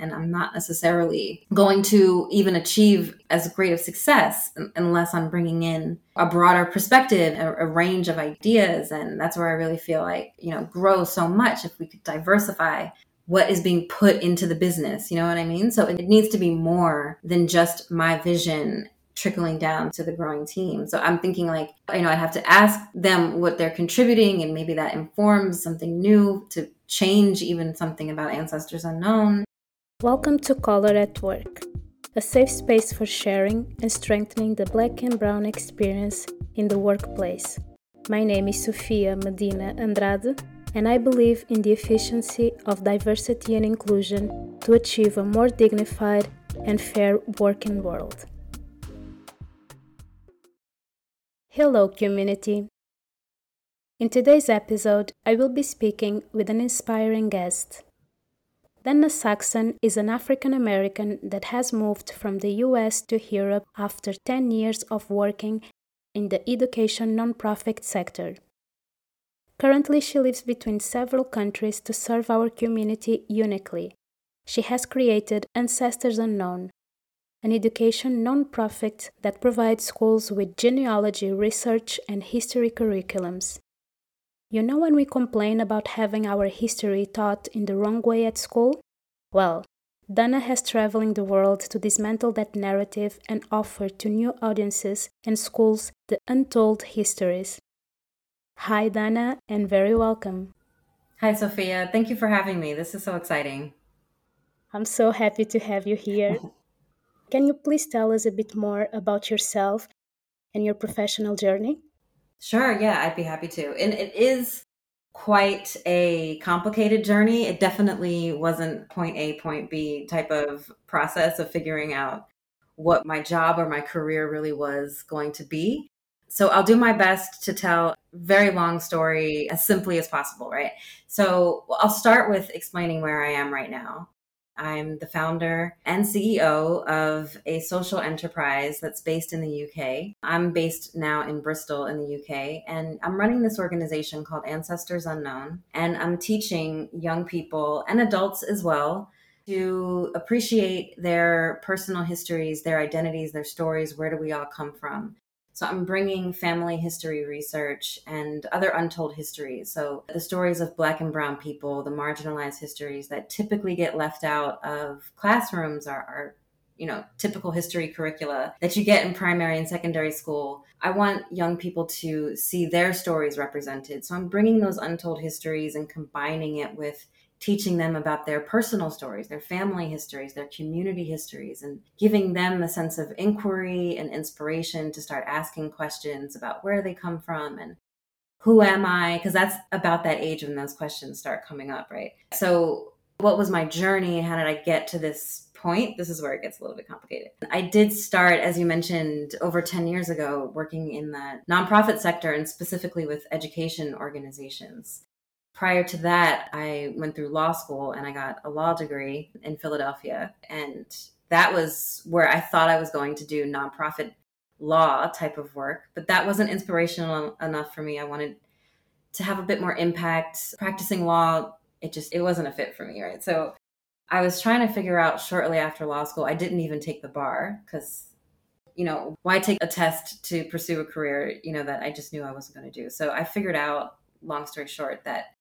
And I'm not necessarily going to even achieve as great of success unless I'm bringing in a broader perspective, a, a range of ideas. And that's where I really feel like, you know, grow so much if we could diversify what is being put into the business. You know what I mean? So it needs to be more than just my vision trickling down to the growing team. So I'm thinking like, you know, I have to ask them what they're contributing and maybe that informs something new to change even something about ancestors unknown. Welcome to Colour at Work, a safe space for sharing and strengthening the black and brown experience in the workplace. My name is Sofia Medina Andrade, and I believe in the efficiency of diversity and inclusion to achieve a more dignified and fair working world. Hello, community. In today's episode, I will be speaking with an inspiring guest. Dana Saxon is an African American that has moved from the US to Europe after 10 years of working in the education nonprofit sector. Currently, she lives between several countries to serve our community uniquely. She has created Ancestors Unknown, an education nonprofit that provides schools with genealogy research and history curriculums. You know when we complain about having our history taught in the wrong way at school? Well, Dana has traveling the world to dismantle that narrative and offer to new audiences and schools the untold histories. Hi, Dana, and very welcome. Hi, Sofia. Thank you for having me. This is so exciting. I'm so happy to have you here. Can you please tell us a bit more about yourself and your professional journey? Sure, yeah, I'd be happy to. And it is quite a complicated journey. It definitely wasn't point A, point B type of process of figuring out what my job or my career really was going to be. So I'll do my best to tell very long story as simply as possible, right? So I'll start with explaining where I am right now. I'm the founder and CEO of a social enterprise that's based in the UK. I'm based now in Bristol in the UK, and I'm running this organization called Ancestors Unknown. And I'm teaching young people and adults as well to appreciate their personal histories, their identities, their stories. Where do we all come from? So I'm bringing family history research and other untold histories. So the stories of Black and Brown people, the marginalized histories that typically get left out of classrooms are, are you know, typical history curricula that you get in primary and secondary school. I want young people to see their stories represented. So I'm bringing those untold histories and combining it with teaching them about their personal stories, their family histories, their community histories, and giving them a sense of inquiry and inspiration to start asking questions about where they come from and who am I? Because that's about that age when those questions start coming up, right? So, what was my journey? How did I get to this point? This is where it gets a little bit complicated. I did start, as you mentioned, over 10 years ago, working in the nonprofit sector and specifically with education organizations prior to that, I went through law school and I got a law degree in Philadelphia. And that was where I thought I was going to do nonprofit law type of work. But that wasn't inspirational enough for me. I wanted to have a bit more impact. Practicing law, it just it wasn't a fit for me, right? So I was trying to figure out shortly after law school. I didn't even take the bar because you know, why take a test to pursue a career, you know, that I just knew I wasn't going to do. So I figured out, long story short, that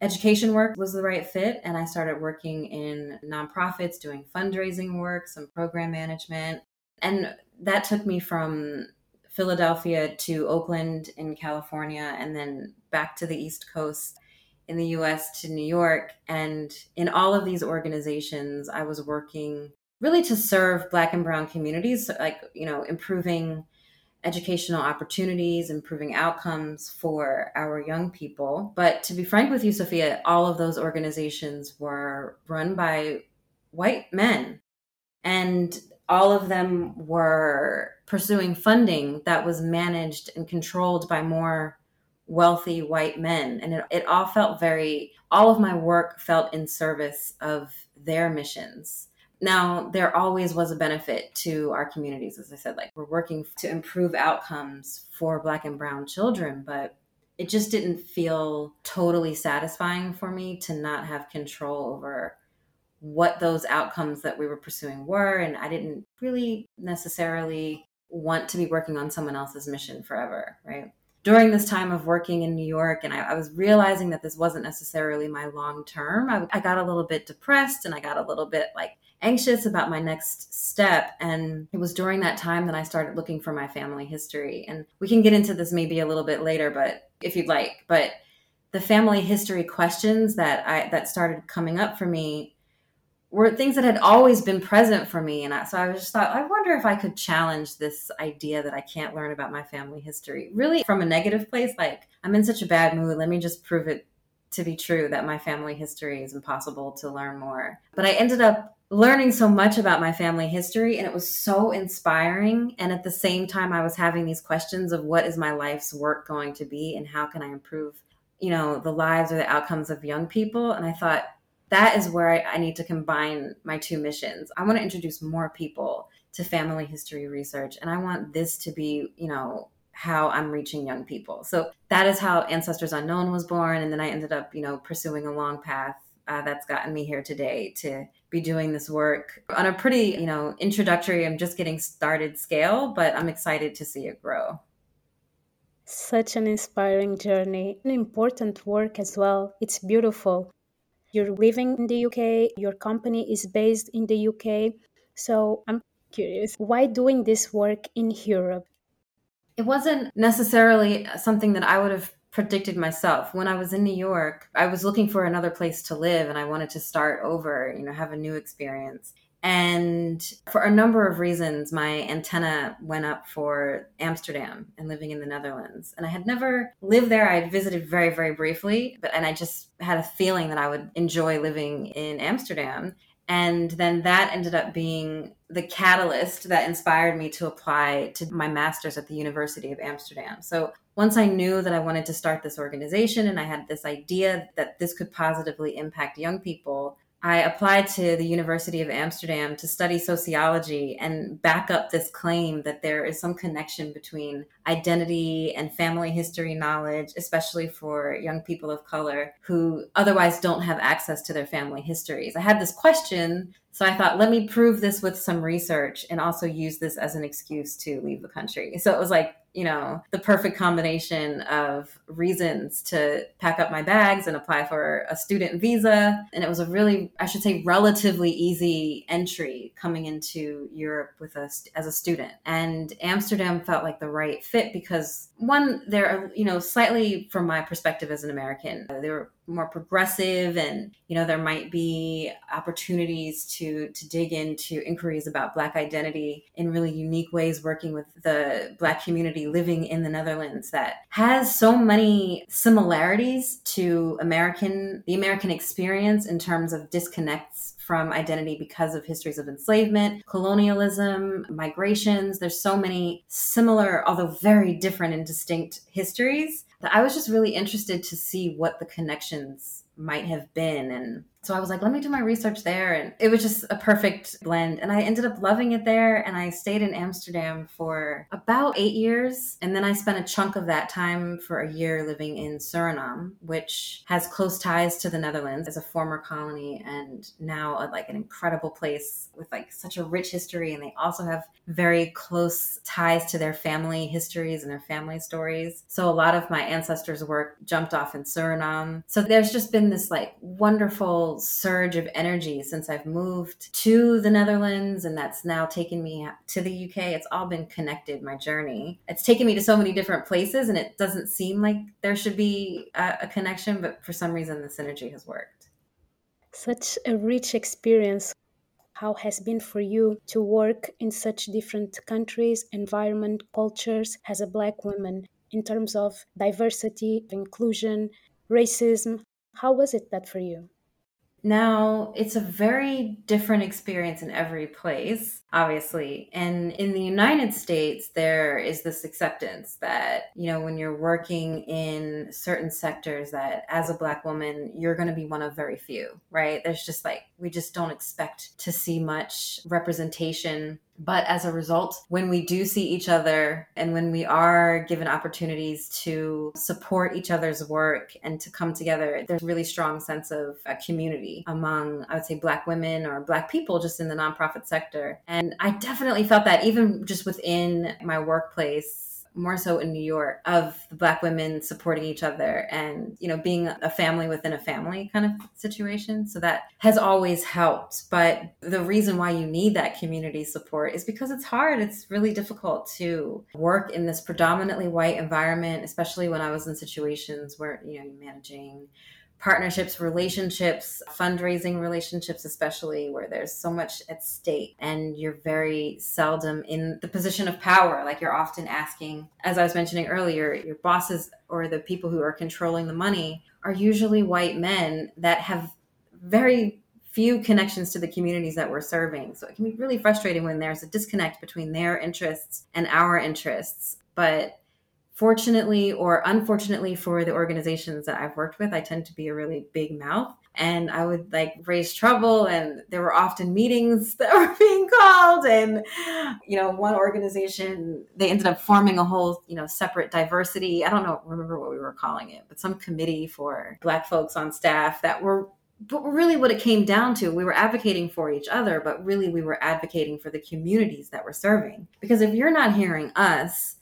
education work was the right fit and i started working in nonprofits doing fundraising work some program management. And that took me from philadelphia to oakland in california and then back to the east coast in the us to new york. And in all of these organizations i was working really to serve black and brown communities like you know improving educational opportunities, improving outcomes for our young people. But to be frank with you, Sofia, all of those organizations were run by white men. And all of them were pursuing funding that was managed and controlled by more wealthy white men. And it, it all felt very, all of my work felt in service of their missions. Now, there always was a benefit to our communities. As I said, like we're working to improve outcomes for Black and Brown children, but it just didn't feel totally satisfying for me to not have control over what those outcomes that we were pursuing were. And I didn't really necessarily want to be working on someone else's mission forever, right? During this time of working in New York, and I, I was realizing that this wasn't necessarily my long term, I, I got a little bit depressed and I got a little bit like anxious about my next step. And it was during that time that I started looking for my family history. And we can get into this maybe a little bit later, but if you'd like. But the family history questions that I that started coming up for me were things that had always been present for me. And I, so I just thought, I wonder if I could challenge this idea that I can't learn about my family history, really from a negative place. Like, I'm in such a bad mood. Let me just prove it to be true that my family history is impossible to learn more. But I ended up learning so much about my family history and it was so inspiring and at the same time I was having these questions of what is my life's work going to be and how can I improve you know the lives or the outcomes of young people and I thought that is where I, I need to combine my two missions. I want to introduce more people to family history research and I want this to be, you know, how I'm reaching young people. So that is how Ancestors Unknown was born. And then I ended up, you know, pursuing a long path uh, that's gotten me here today to be doing this work on a pretty, you know, introductory, I'm just getting started scale, but I'm excited to see it grow. Such an inspiring journey, an important work as well. It's beautiful. You're living in the UK, your company is based in the UK. So I'm curious, why doing this work in Europe? It wasn't necessarily something that I would have predicted myself. When I was in New York, I was looking for another place to live and I wanted to start over, you know, have a new experience. And for a number of reasons, my antenna went up for Amsterdam and living in the Netherlands. And I had never lived there. I had visited very, very briefly, but and I just had a feeling that I would enjoy living in Amsterdam. And then that ended up being the catalyst that inspired me to apply to my master's at the University of Amsterdam. So once I knew that I wanted to start this organization and I had this idea that this could positively impact young people, I applied to the University of Amsterdam to study sociology and back up this claim that there is some connection between identity and family history knowledge, especially for young people of color who otherwise don't have access to their family histories. I had this question, so I thought, let me prove this with some research and also use this as an excuse to leave the country. So it was like, you know, the perfect combination of reasons to pack up my bags and apply for a student visa. And it was a really, I should say, relatively easy entry coming into Europe with us as a student. And Amsterdam felt like the right fit because one, they're, you know, slightly from my perspective as an American, they were more progressive and you know there might be opportunities to to dig into inquiries about black identity in really unique ways working with the black community living in the Netherlands that has so many similarities to American the American experience in terms of disconnects from identity because of histories of enslavement, colonialism, migrations. There's so many similar, although very different and distinct histories I was just really interested to see what the connections might have been and so I was like, let me do my research there. And it was just a perfect blend. And I ended up loving it there. And I stayed in Amsterdam for about eight years. And then I spent a chunk of that time for a year living in Suriname, which has close ties to the Netherlands as a former colony and now a, like an incredible place with like such a rich history. And they also have very close ties to their family histories and their family stories. So a lot of my ancestors' work jumped off in Suriname. So there's just been this like wonderful surge of energy since I've moved to the Netherlands, and that's now taken me to the UK. It's all been connected, my journey. It's taken me to so many different places, and it doesn't seem like there should be a, a connection, but for some reason, the synergy has worked. Such a rich experience. How has been for you to work in such different countries, environment, cultures as a Black woman in terms of diversity, inclusion, racism? How was it that for you? Now, it's a very different experience in every place, obviously. And in the United States, there is this acceptance that, you know, when you're working in certain sectors, that as a Black woman, you're going to be one of very few, right? There's just like, we just don't expect to see much representation But as a result, when we do see each other and when we are given opportunities to support each other's work and to come together, there's a really strong sense of a community among, I would say, Black women or Black people just in the nonprofit sector. And I definitely felt that even just within my workplace more so in New York, of Black women supporting each other and, you know, being a family within a family kind of situation. So that has always helped. But the reason why you need that community support is because it's hard. It's really difficult to work in this predominantly white environment, especially when I was in situations where, you know, you're managing partnerships, relationships, fundraising relationships, especially where there's so much at stake and you're very seldom in the position of power. Like you're often asking, as I was mentioning earlier, your bosses or the people who are controlling the money are usually white men that have very few connections to the communities that we're serving. So it can be really frustrating when there's a disconnect between their interests and our interests. But fortunately or unfortunately for the organizations that I've worked with, I tend to be a really big mouth. And I would like raise trouble and there were often meetings that were being called. And you know one organization they ended up forming a whole you know separate diversity. I don't know remember what we were calling it but some committee for black folks on staff that were but really what it came down to we were advocating for each other but really we were advocating for the communities that we're serving. Because if you're not hearing us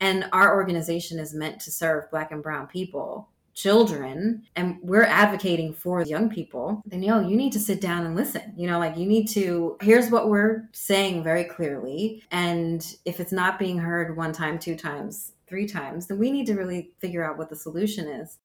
and our organization is meant to serve black and brown people children and we're advocating for young people. Then you know you need to sit down and listen. You know like you need to here's what we're saying very clearly. And if it's not being heard one time two times three times then we need to really figure out what the solution is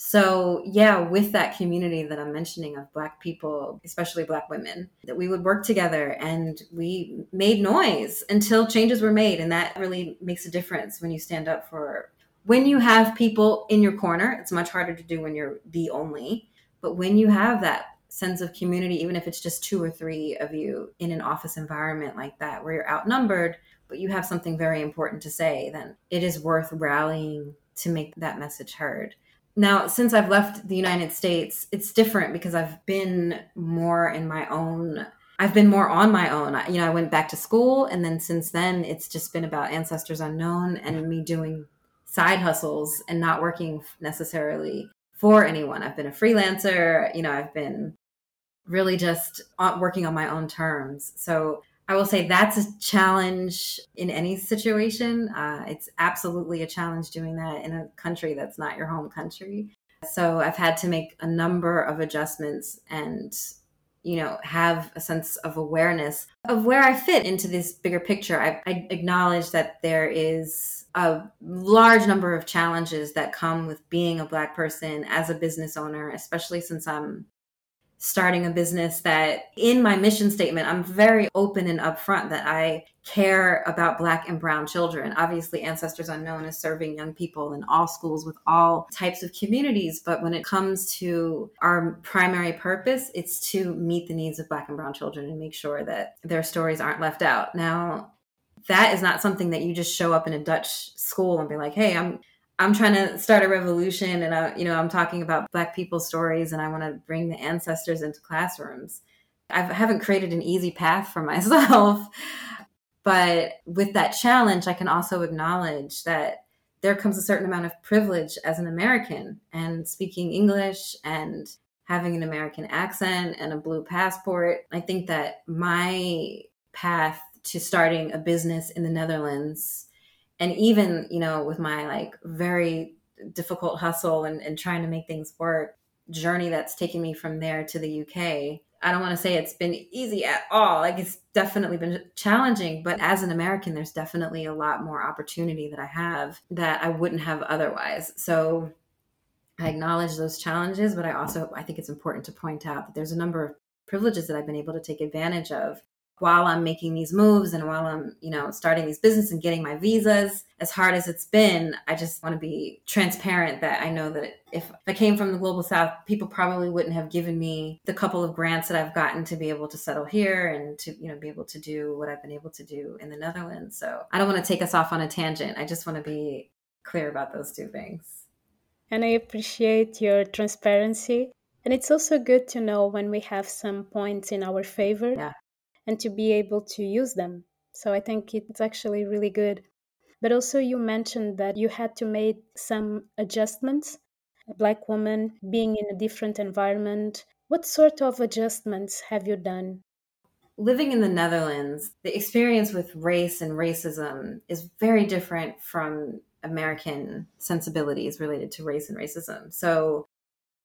so, yeah, with that community that I'm mentioning of Black people, especially Black women, that we would work together and we made noise until changes were made. And that really makes a difference when you stand up for, when you have people in your corner, it's much harder to do when you're the only. But when you have that sense of community, even if it's just two or three of you in an office environment like that, where you're outnumbered, but you have something very important to say, then it is worth rallying to make that message heard. Now, since I've left the United States, it's different because I've been more in my own I've been more on my own. I, you know, I went back to school and then since then it's just been about ancestors unknown and me doing side hustles and not working necessarily for anyone. I've been a freelancer, you know, I've been really just working on my own terms. So I will say that's a challenge in any situation. Uh, it's absolutely a challenge doing that in a country that's not your home country. So I've had to make a number of adjustments and, you know, have a sense of awareness of where I fit into this bigger picture. I, I acknowledge that there is a large number of challenges that come with being a Black person as a business owner, especially since I'm starting a business that in my mission statement, I'm very open and upfront that I care about Black and Brown children. Obviously, Ancestors Unknown is serving young people in all schools with all types of communities. But when it comes to our primary purpose, it's to meet the needs of Black and Brown children and make sure that their stories aren't left out. Now, that is not something that you just show up in a Dutch school and be like, hey, I'm I'm trying to start a revolution and I, you know, I'm talking about black people's stories and I want to bring the ancestors into classrooms. I haven't created an easy path for myself. but with that challenge, I can also acknowledge that there comes a certain amount of privilege as an American and speaking English and having an American accent and a blue passport. I think that my path to starting a business in the Netherlands and even you know with my like very difficult hustle and, and trying to make things work journey that's taken me from there to the uk i don't want to say it's been easy at all like it's definitely been challenging but as an american there's definitely a lot more opportunity that i have that i wouldn't have otherwise. So i acknowledge those challenges but i also i think it's important to point out that there's a number of privileges that i've been able to take advantage of while I'm making these moves and while I'm, you know, starting these business and getting my visas, as hard as it's been, I just want to be transparent that I know that if I came from the global south, people probably wouldn't have given me the couple of grants that I've gotten to be able to settle here and to, you know, be able to do what I've been able to do in the Netherlands. So I don't want to take us off on a tangent. I just want to be clear about those two things. And I appreciate your transparency. And it's also good to know when we have some points in our favor. Yeah and to be able to use them. So I think it's actually really good. But also, you mentioned that you had to make some adjustments. A black woman being in a different environment. What sort of adjustments have you done? Living in the Netherlands, the experience with race and racism is very different from American sensibilities related to race and racism. So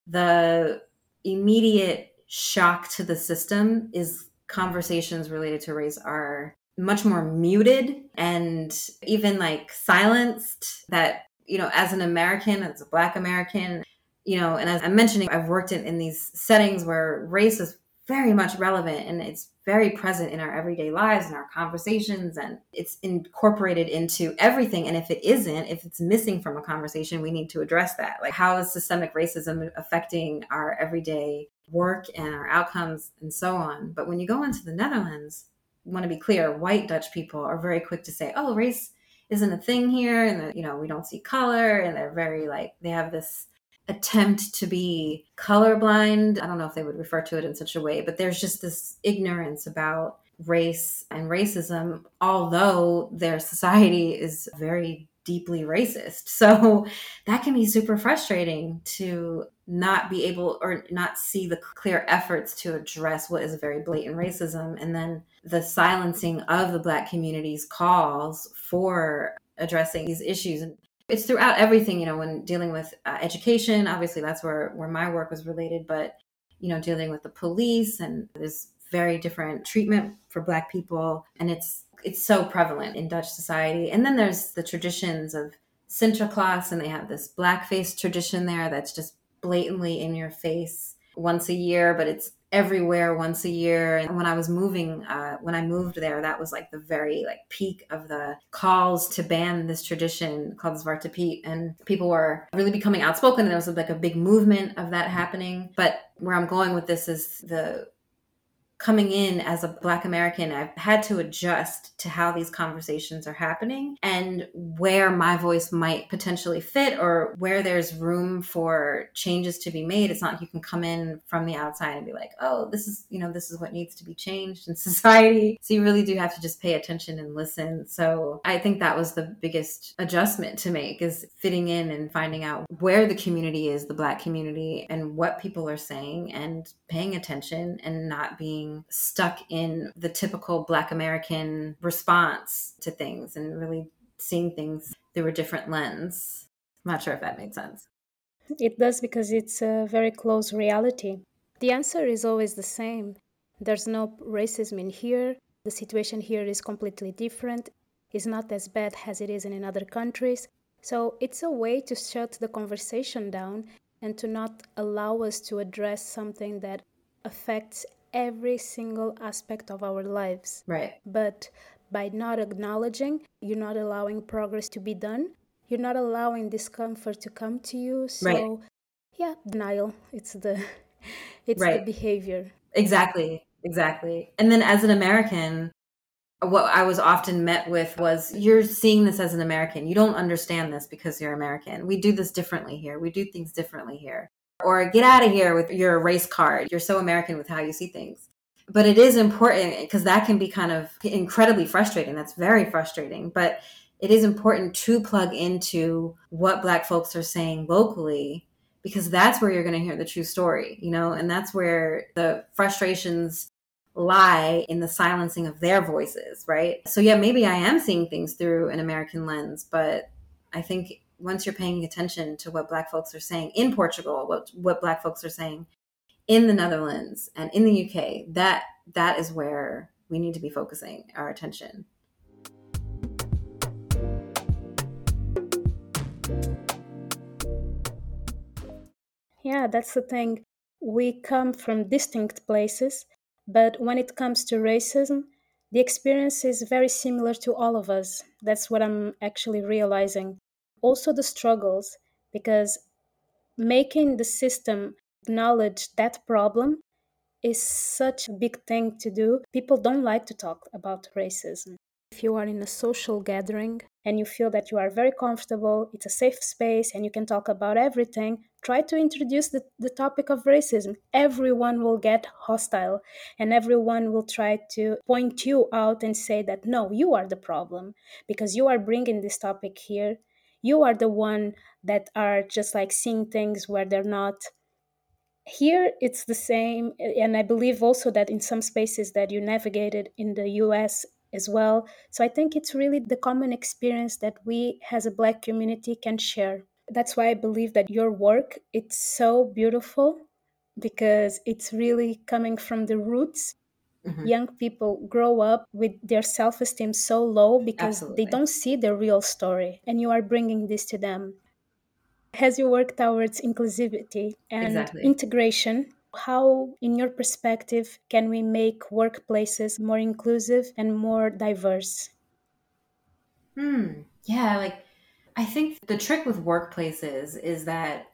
the immediate shock to the system is conversations related to race are much more muted and even like silenced that you know as an american as a black american you know and as i'm mentioning i've worked in, in these settings where race is very much relevant and it's very present in our everyday lives and our conversations and it's incorporated into everything. And if it isn't if it's missing from a conversation we need to address that. Like how is systemic racism affecting our everyday work and our outcomes and so on? But when you go into the netherlands want to be clear white dutch people are very quick to say oh race isn't a thing here and that you know we don't see color and they're very like they have this attempt to be colorblind. I don't know if they would refer to it in such a way, but there's just this ignorance about race and racism, although their society is very deeply racist. So that can be super frustrating to not be able or not see the clear efforts to address what is very blatant racism and then the silencing of the black community's calls for addressing these issues it's throughout everything you know when dealing with uh, education obviously that's where where my work was related but you know dealing with the police and there's very different treatment for black people and it's it's so prevalent in dutch society. And then there's the traditions of sinterklaas and they have this blackface tradition there that's just blatantly in your face once a year but it's everywhere once a year. And when i was moving uh, when i moved there that was like the very like peak of the calls to ban this tradition called zwarte piet and people were really becoming outspoken. And there was like a big movement of that happening. But where i'm going with this is the coming in as a black american i've had to adjust to how these conversations are happening and where my voice might potentially fit or where there's room for changes to be made. It's not like you can come in from the outside and be like oh this is you know this is what needs to be changed in society. So you really do have to just pay attention and listen. So i think that was the biggest adjustment to make is fitting in and finding out where the community is the black community and what people are saying and paying attention and not being stuck in the typical Black American response to things and really seeing things through a different lens. I'm not sure if that made sense. It does because it's a very close reality. The answer is always the same. There's no racism in here. The situation here is completely different. It's not as bad as it is in other countries. So it's a way to shut the conversation down and to not allow us to address something that affects every single aspect of our lives. Right. But by not acknowledging, you're not allowing progress to be done. You're not allowing discomfort to come to you. So right. yeah, denial. It's the it's right. the behavior. Exactly. Exactly. And then as an American, what I was often met with was you're seeing this as an American. You don't understand this because you're American. We do this differently here. We do things differently here or get out of here with your race card. You're so American with how you see things. But it is important because that can be kind of incredibly frustrating. That's very frustrating. But it is important to plug into what Black folks are saying locally because that's where you're going to hear the true story, you know, and that's where the frustrations lie in the silencing of their voices, right? So, yeah, maybe I am seeing things through an American lens, but I think once you're paying attention to what black folks are saying in Portugal, what what black folks are saying in the Netherlands and in the UK, that that is where we need to be focusing our attention. Yeah, that's the thing. We come from distinct places, but when it comes to racism, the experience is very similar to all of us. That's what I'm actually realizing also the struggles because making the system acknowledge that problem is such a big thing to do. People don't like to talk about racism. if you are in a social gathering and you feel that you are very comfortable, it's a safe space, and you can talk about everything, try to introduce the, the topic of racism. Everyone will get hostile and everyone will try to point you out and say that no, you are the problem because you are bringing this topic here. You are the one that are just like seeing things where they're not. Here it's the same and i believe also that in some spaces that you navigated in the us as well. So i think it's really the common experience that we as a black community can share. That's why i believe that your work it's so beautiful because it's really coming from the roots mm-hmm. young people grow up with their self-esteem so low because Absolutely. they don't see the real story and you are bringing this to them as you work towards inclusivity and exactly. integration, how, in your perspective, can we make workplaces more inclusive and more diverse? Hmm. Yeah, like I think the trick with workplaces is that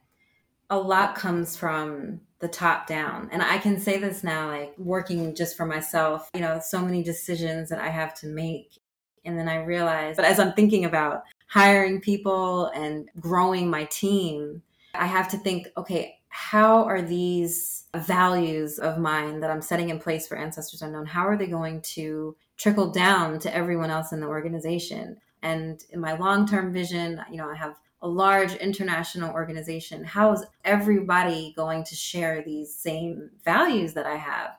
a lot comes from the top down. And I can say this now, like working just for myself, you know, so many decisions that I have to make. And then I realize, but as I'm thinking about hiring people and growing my team, I have to think, okay, how are these values of mine that I'm setting in place for Ancestors Unknown, how are they going to trickle down to everyone else in the organization? And in my long term vision, you know, I have a large international organization. How is everybody going to share these same values that I have?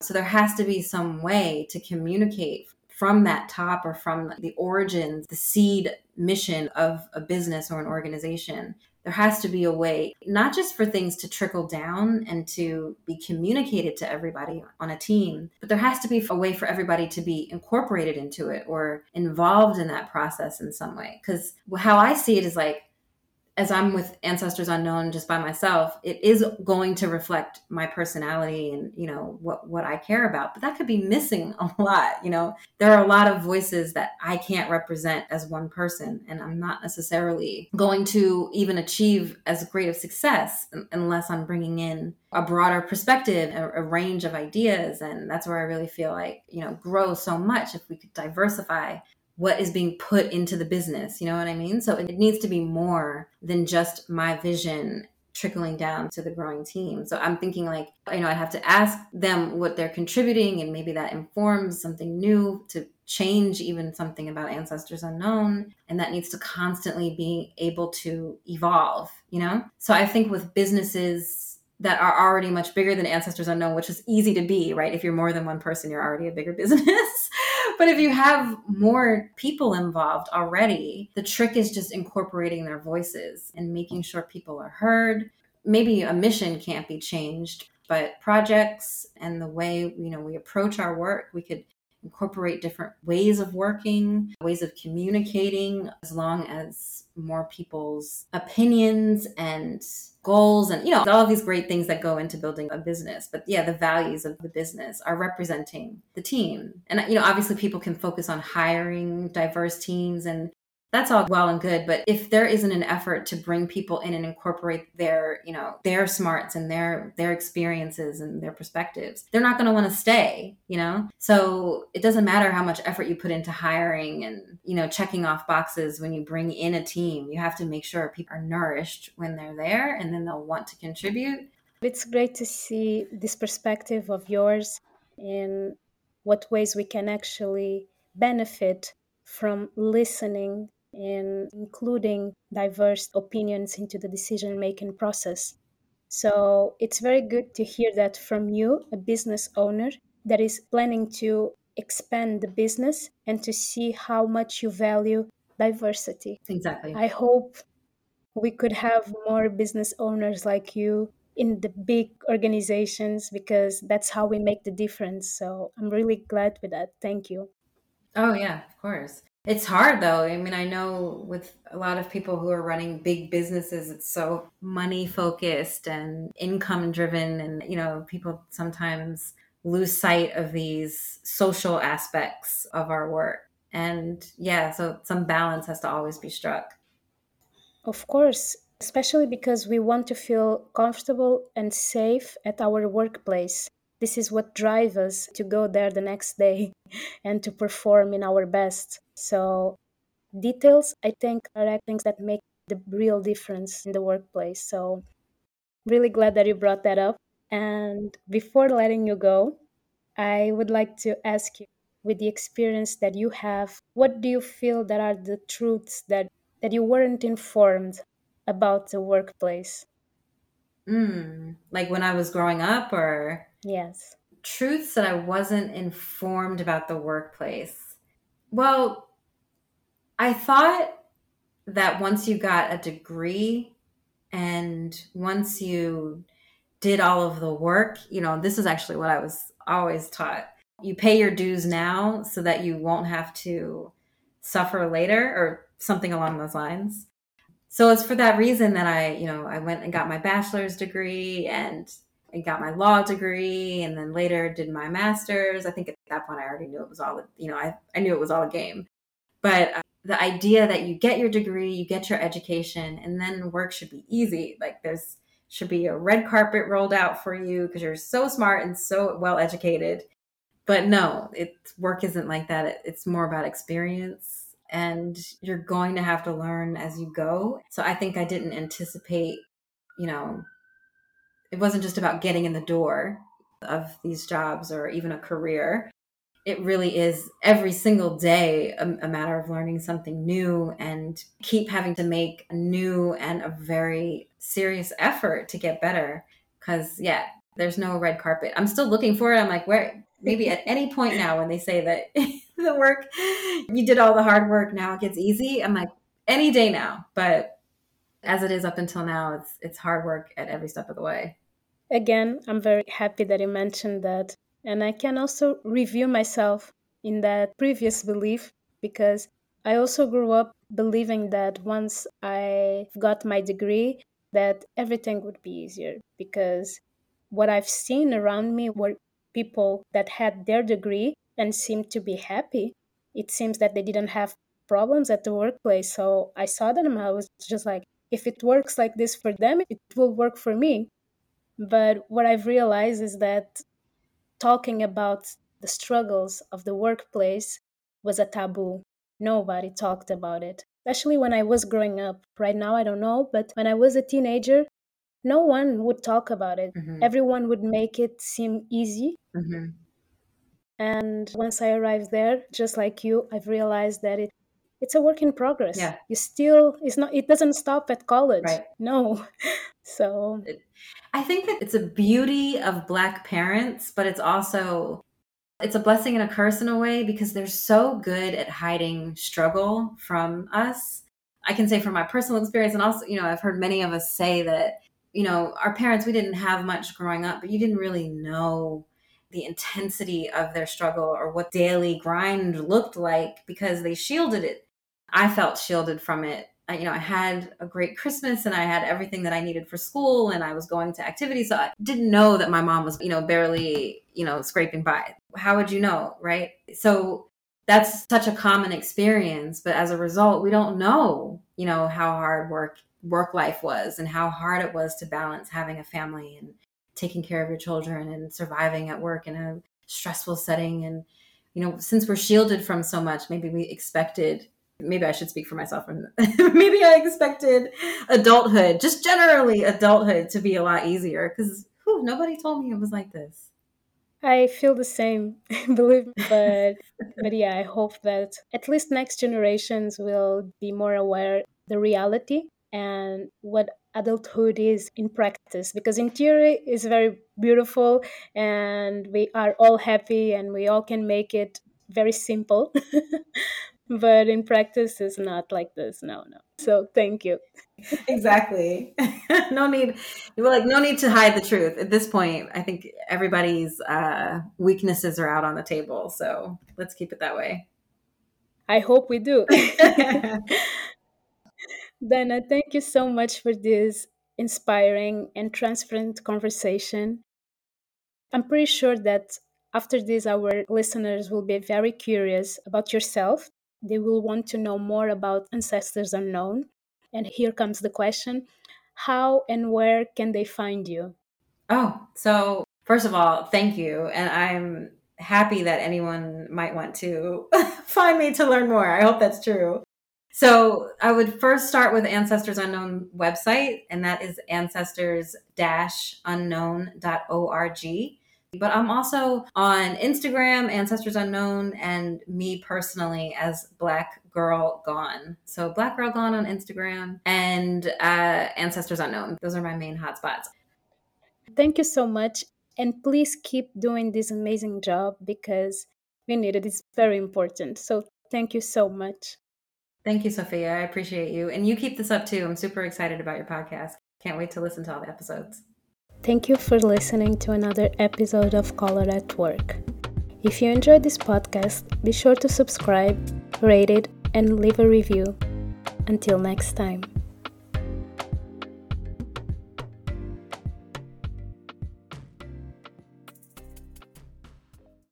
So there has to be some way to communicate from that top or from the origins, the seed mission of a business or an organization, there has to be a way, not just for things to trickle down and to be communicated to everybody on a team, but there has to be a way for everybody to be incorporated into it or involved in that process in some way. Because how I see it is like, as I'm with Ancestors Unknown just by myself, it is going to reflect my personality and you know what what I care about. But that could be missing a lot. You know, there are a lot of voices that I can't represent as one person, and I'm not necessarily going to even achieve as great of success unless I'm bringing in a broader perspective, a, a range of ideas, and that's where I really feel like you know grow so much if we could diversify what is being put into the business. You know what I mean? So it needs to be more than just my vision trickling down to the growing team. So I'm thinking like, you know, I have to ask them what they're contributing and maybe that informs something new to change even something about ancestors unknown and that needs to constantly be able to evolve, you know? So I think with businesses that are already much bigger than ancestors unknown which is easy to be right if you're more than one person you're already a bigger business but if you have more people involved already the trick is just incorporating their voices and making sure people are heard. Maybe a mission can't be changed but projects and the way you know we approach our work we could incorporate different ways of working, ways of communicating, as long as more people's opinions and goals and you know all of these great things that go into building a business. But yeah the values of the business are representing the team. And you know obviously people can focus on hiring diverse teams and that's all well and good but if there isn't an effort to bring people in and incorporate their you know their smarts and their their experiences and their perspectives they're not going to want to stay you know? So it doesn't matter how much effort you put into hiring and you know checking off boxes when you bring in a team. You have to make sure people are nourished when they're there and then they'll want to contribute. It's great to see this perspective of yours in what ways we can actually benefit from listening in including diverse opinions into the decision making process. So it's very good to hear that from you, a business owner that is planning to expand the business and to see how much you value diversity. Exactly. I hope we could have more business owners like you in the big organizations because that's how we make the difference. So I'm really glad with that. Thank you. Oh, yeah, of course. It's hard though. I mean, I know with a lot of people who are running big businesses, it's so money focused and income driven. And, you know, people sometimes lose sight of these social aspects of our work. And yeah, so some balance has to always be struck. Of course, especially because we want to feel comfortable and safe at our workplace. This is what drives us to go there the next day and to perform in our best. So, details, I think, are things that make the real difference in the workplace. So, really glad that you brought that up. And before letting you go, I would like to ask you with the experience that you have, what do you feel that are the truths that, that you weren't informed about the workplace? Mm, like when I was growing up, or? Yes. Truths that I wasn't informed about the workplace. Well, I thought that once you got a degree and once you did all of the work, you know, this is actually what I was always taught. You pay your dues now so that you won't have to suffer later or something along those lines. So it's for that reason that I, you know, I went and got my bachelor's degree and I got my law degree and then later did my master's. I think at that point I already knew it was all, you know, I, I knew it was all a game. But uh, the idea that you get your degree, you get your education, and then work should be easy. Like there's should be a red carpet rolled out for you because you're so smart and so well educated. But no, it work isn't like that. It, it's more about experience and you're going to have to learn as you go. So I think I didn't anticipate, you know, it wasn't just about getting in the door of these jobs or even a career. It really is every single day a, a, matter of learning something new and keep having to make a new and a very serious effort to get better. Because yeah there's no red carpet. I'm still looking for it. I'm like where maybe at any point now when they say that the work you did all the hard work now it gets easy. I'm like any day now. But as it is up until now it's it's hard work at every step of the way again i'm very happy that you mentioned that and I can also review myself in that previous belief because I also grew up believing that once I got my degree that everything would be easier because what I've seen around me were people that had their degree and seemed to be happy. It seems that they didn't have problems at the workplace. So I saw them I was just like, if it works like this for them, it will work for me. But what I've realized is that talking about the struggles of the workplace was a taboo. Nobody talked about it, especially when I was growing up. Right now, I don't know, but when I was a teenager, no one would talk about it. Mm-hmm. Everyone would make it seem easy. Mm-hmm. And once I arrived there, just like you, I've realized that it it's a work in progress. Yeah. You still it's not it doesn't stop at college. Right. No. so I think that it's a beauty of black parents, but it's also it's a blessing and a curse in a way because they're so good at hiding struggle from us. I can say from my personal experience and also, you know, I've heard many of us say that, you know, our parents we didn't have much growing up, but you didn't really know the intensity of their struggle or what daily grind looked like because they shielded it. I felt shielded from it you know, I had a great Christmas and I had everything that I needed for school and I was going to activities. So I didn't know that my mom was, you know, barely, you know, scraping by. How would you know? Right. So that's such a common experience. But as a result, we don't know, you know, how hard work work life was and how hard it was to balance having a family and taking care of your children and surviving at work in a stressful setting. And, you know, since we're shielded from so much, maybe we expected maybe I should speak for myself. maybe I expected adulthood, just generally adulthood, to be a lot easier because nobody told me it was like this. I feel the same, believe me. But but yeah, I hope that at least next generations will be more aware the reality and what adulthood is in practice because in theory it's very beautiful and we are all happy and we all can make it very simple but in practice it's not like this. No no. So thank you. Exactly. No need we're like no need to hide the truth. At this point i think everybody's uh, weaknesses are out on the table so let's keep it that way. I hope we do. Dana thank you so much for this inspiring and transparent conversation. I'm pretty sure that after this, our listeners will be very curious about yourself they will want to know more about Ancestors Unknown. And here comes the question How and where can they find you? Oh, so first of all, thank you. And I'm happy that anyone might want to find me to learn more. I hope that's true. So I would first start with Ancestors Unknown website, and that is ancestors-unknown.org. But I'm also on Instagram, Ancestors Unknown, and me personally as Black Girl Gone. So Black Girl Gone on Instagram and uh, Ancestors Unknown. Those are my main hotspots. Thank you so much. And please keep doing this amazing job because we need it. It's very important. So thank you so much. Thank you, Sofia. I appreciate you. And you keep this up too. I'm super excited about your podcast. Can't wait to listen to all the episodes. Thank you for listening to another episode of Colour at Work. If you enjoyed this podcast, be sure to subscribe, rate it, and leave a review. Until next time.